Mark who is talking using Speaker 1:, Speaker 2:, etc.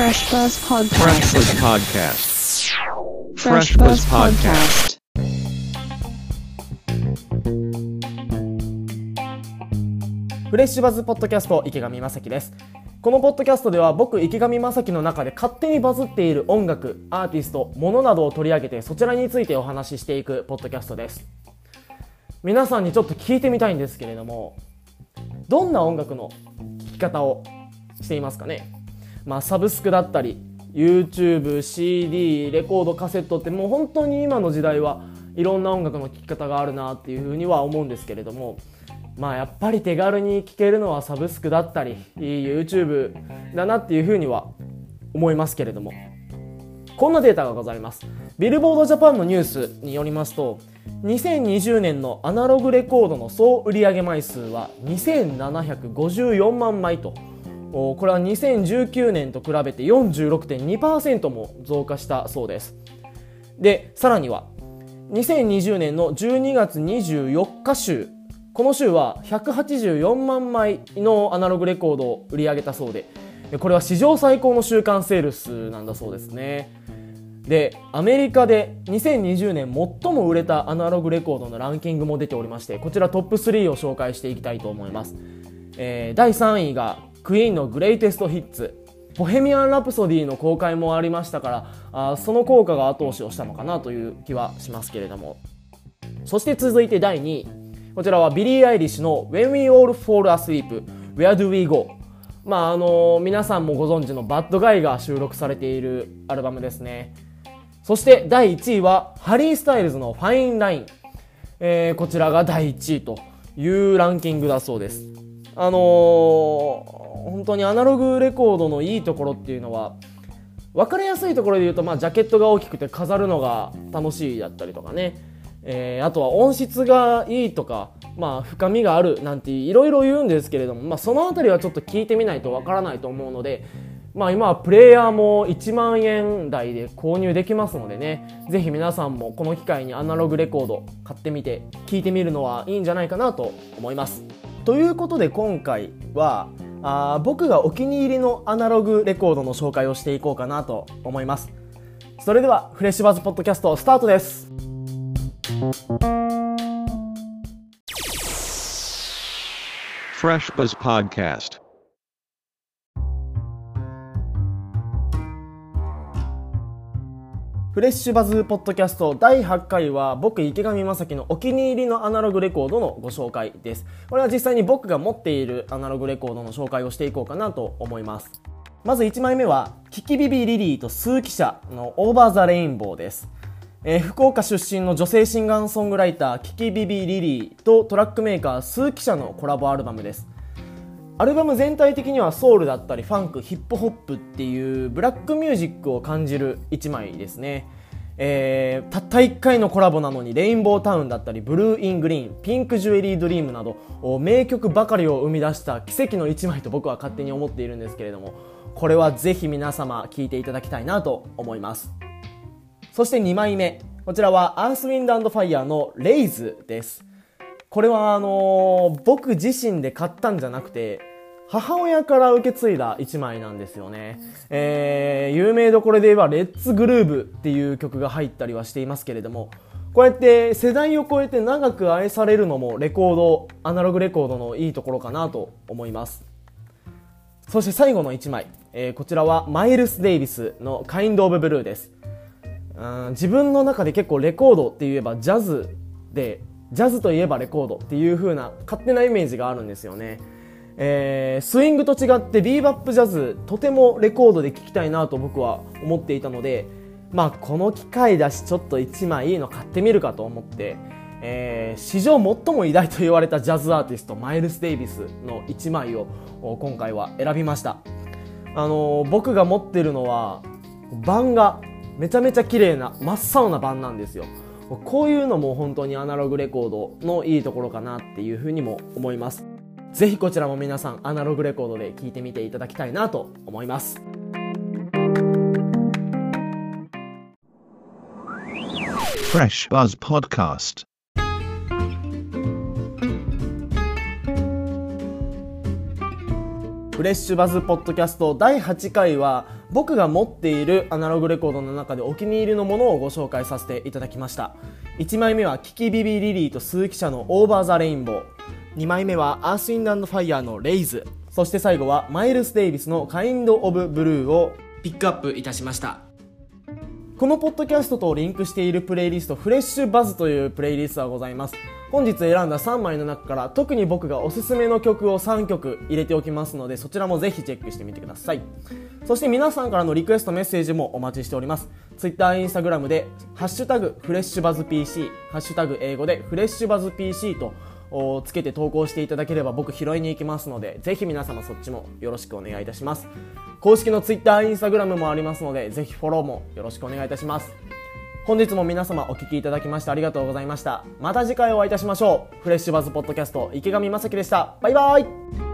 Speaker 1: Fresh Buzz
Speaker 2: Fresh Buzz
Speaker 1: Podcast.
Speaker 2: Podcast.
Speaker 1: Fresh Buzz Podcast.
Speaker 3: フレッシュバズポッドキャスト池上正樹ですこのポッドキャストでは僕池上正樹の中で勝手にバズっている音楽アーティストものなどを取り上げてそちらについてお話ししていくポッドキャストです皆さんにちょっと聞いてみたいんですけれどもどんな音楽の聴き方をしていますかね？まあサブスクだったり YouTube、CD、レコード、カセットってもう本当に今の時代はいろんな音楽の聴き方があるなっていうふうには思うんですけれどもまあやっぱり手軽に聴けるのはサブスクだったり YouTube だなっていうふうには思いますけれども。こんなデータがございます。ビルボードジャパンのニュースによりますと2020年のアナログレコードの総売上枚数は2754万枚とこれは2019年と比べて46.2%も増加したそうです。でさらには2020年の12月24日週この週は184万枚のアナログレコードを売り上げたそうでこれは史上最高の週間セールスなんだそうですね。でアメリカで2020年最も売れたアナログレコードのランキングも出ておりましてこちらトップ3を紹介していきたいと思います、えー第3位がクイーンのグレイテストヒッツ。ボヘミアン・ラプソディの公開もありましたからあその効果が後押しをしたのかなという気はしますけれども。そして続いて第2位。こちらはビリー・アイリッシュの When We All Fall Asleep Where Do We Go まああの皆さんもご存知のバッドガイが収録されているアルバムですね。そして第1位はハリー・スタイルズのファインライン、えーこちらが第1位というランキングだそうです。あのー本当にアナログレコードのいいところっていうのは分かりやすいところで言うと、まあ、ジャケットが大きくて飾るのが楽しいだったりとかね、えーあとは音質がいいとか、まあ、深みがあるなんていろいろ言うんですけれども、まあ、そのあたりはちょっと聞いてみないと分からないと思うので、まあ、今はプレイヤーも1万円台で購入できますのでねぜひ皆さんもこの機会にアナログレコード買ってみて聞いてみるのはいいんじゃないかなと思います。ということで今回はあ僕がお気に入りのアナログレコードの紹介をしていこうかなと思います。それではフレッシュバズポッドキャストスタートです。
Speaker 2: フレッシュバズポッドキャスト
Speaker 3: フレッシュバズポッドキャスト第8回は僕池上正樹のお気に入りのアナログレコードのご紹介です。これは実際に僕が持っているアナログレコードの紹介をしていこうかなと思います。まず1枚目はキキビビリリーとスキシャのオーバーザレインボーです。えー福岡出身の女性シンガーソングライターキキビビリリーとトラックメーカースキシャのコラボアルバムです。アルバム全体的にはソウルだったりファンクヒップホップっていうブラックミュージックを感じる一枚ですね、えーたった1回のコラボなのにレインボータウンだったりブルーイングリーンピンクジュエリードリームなど名曲ばかりを生み出した奇跡の一枚と僕は勝手に思っているんですけれどもこれはぜひ皆様聴いていただきたいなと思います。そして2枚目こちらはアースウィンドファイヤーのレイズです。これはあのー僕自身で買ったんじゃなくて母親から受け継いだ一枚なんですよね、えー有名どころで言えば「レッツグルーブ」っていう曲が入ったりはしていますけれどもこうやって世代を超えて長く愛されるのもレコードアナログレコードのいいところかなと思います。そして最後の1枚、えーこちらはマイルス・デイビスの「カインド・オブ・ブルー」です。うん自分の中で結構レコードって言えばジャズでジャズといえばレコードっていう風な勝手なイメージがあるんですよね、えースイングと違ってビーバップジャズとてもレコードで聴きたいなと僕は思っていたのでまあこの機会だしちょっと1枚いいの買ってみるかと思って、えー史上最も偉大と言われたジャズアーティストマイルス・デイビスの1枚を今回は選びました。あのー僕が持ってるのは版がめちゃめちゃ綺麗な真っ青な版なんですよ。こういうのも本当にアナログレコードのいいところかなっていうふうにも思います。ぜひこちらも皆さんアナログレコードで聴いてみていただきたいなと思います
Speaker 2: Fresh Buzz Podcast.
Speaker 3: フレッシュバズポッドキャスト第8回は僕が持っているアナログレコードの中でお気に入りのものをご紹介させていただきました。1枚目はキキビビリリーとスキシャのオーバーザレインボー。2枚目はアースウィンドファイヤーのレイズ。そして最後はマイルス・デイビスのカインド・オブ・ブルーをピックアップいたしました。このポッドキャストとリンクしているプレイリストフレッシュバズというプレイリストがございます。本日選んだ3枚の中から特に僕がおすすめの曲を3曲入れておきますのでそちらもぜひチェックしてみてください。そして皆さんからのリクエストメッセージもお待ちしております。Twitter、Instagram でハッシュタグフレッシュバズ PC ハッシュタグ英語でフレッシュバズ PC とをつけて投稿していただければ僕拾いに行きますのでぜひ皆様そっちもよろしくお願いいたします。公式の Twitter、Instagram もありますのでぜひフォローもよろしくお願いいたします。本日も皆様お聞きいただきましてありがとうございました。また次回お会いいたしましょう。フレッシュバズポッドキャスト池上正樹でした。バイバイ。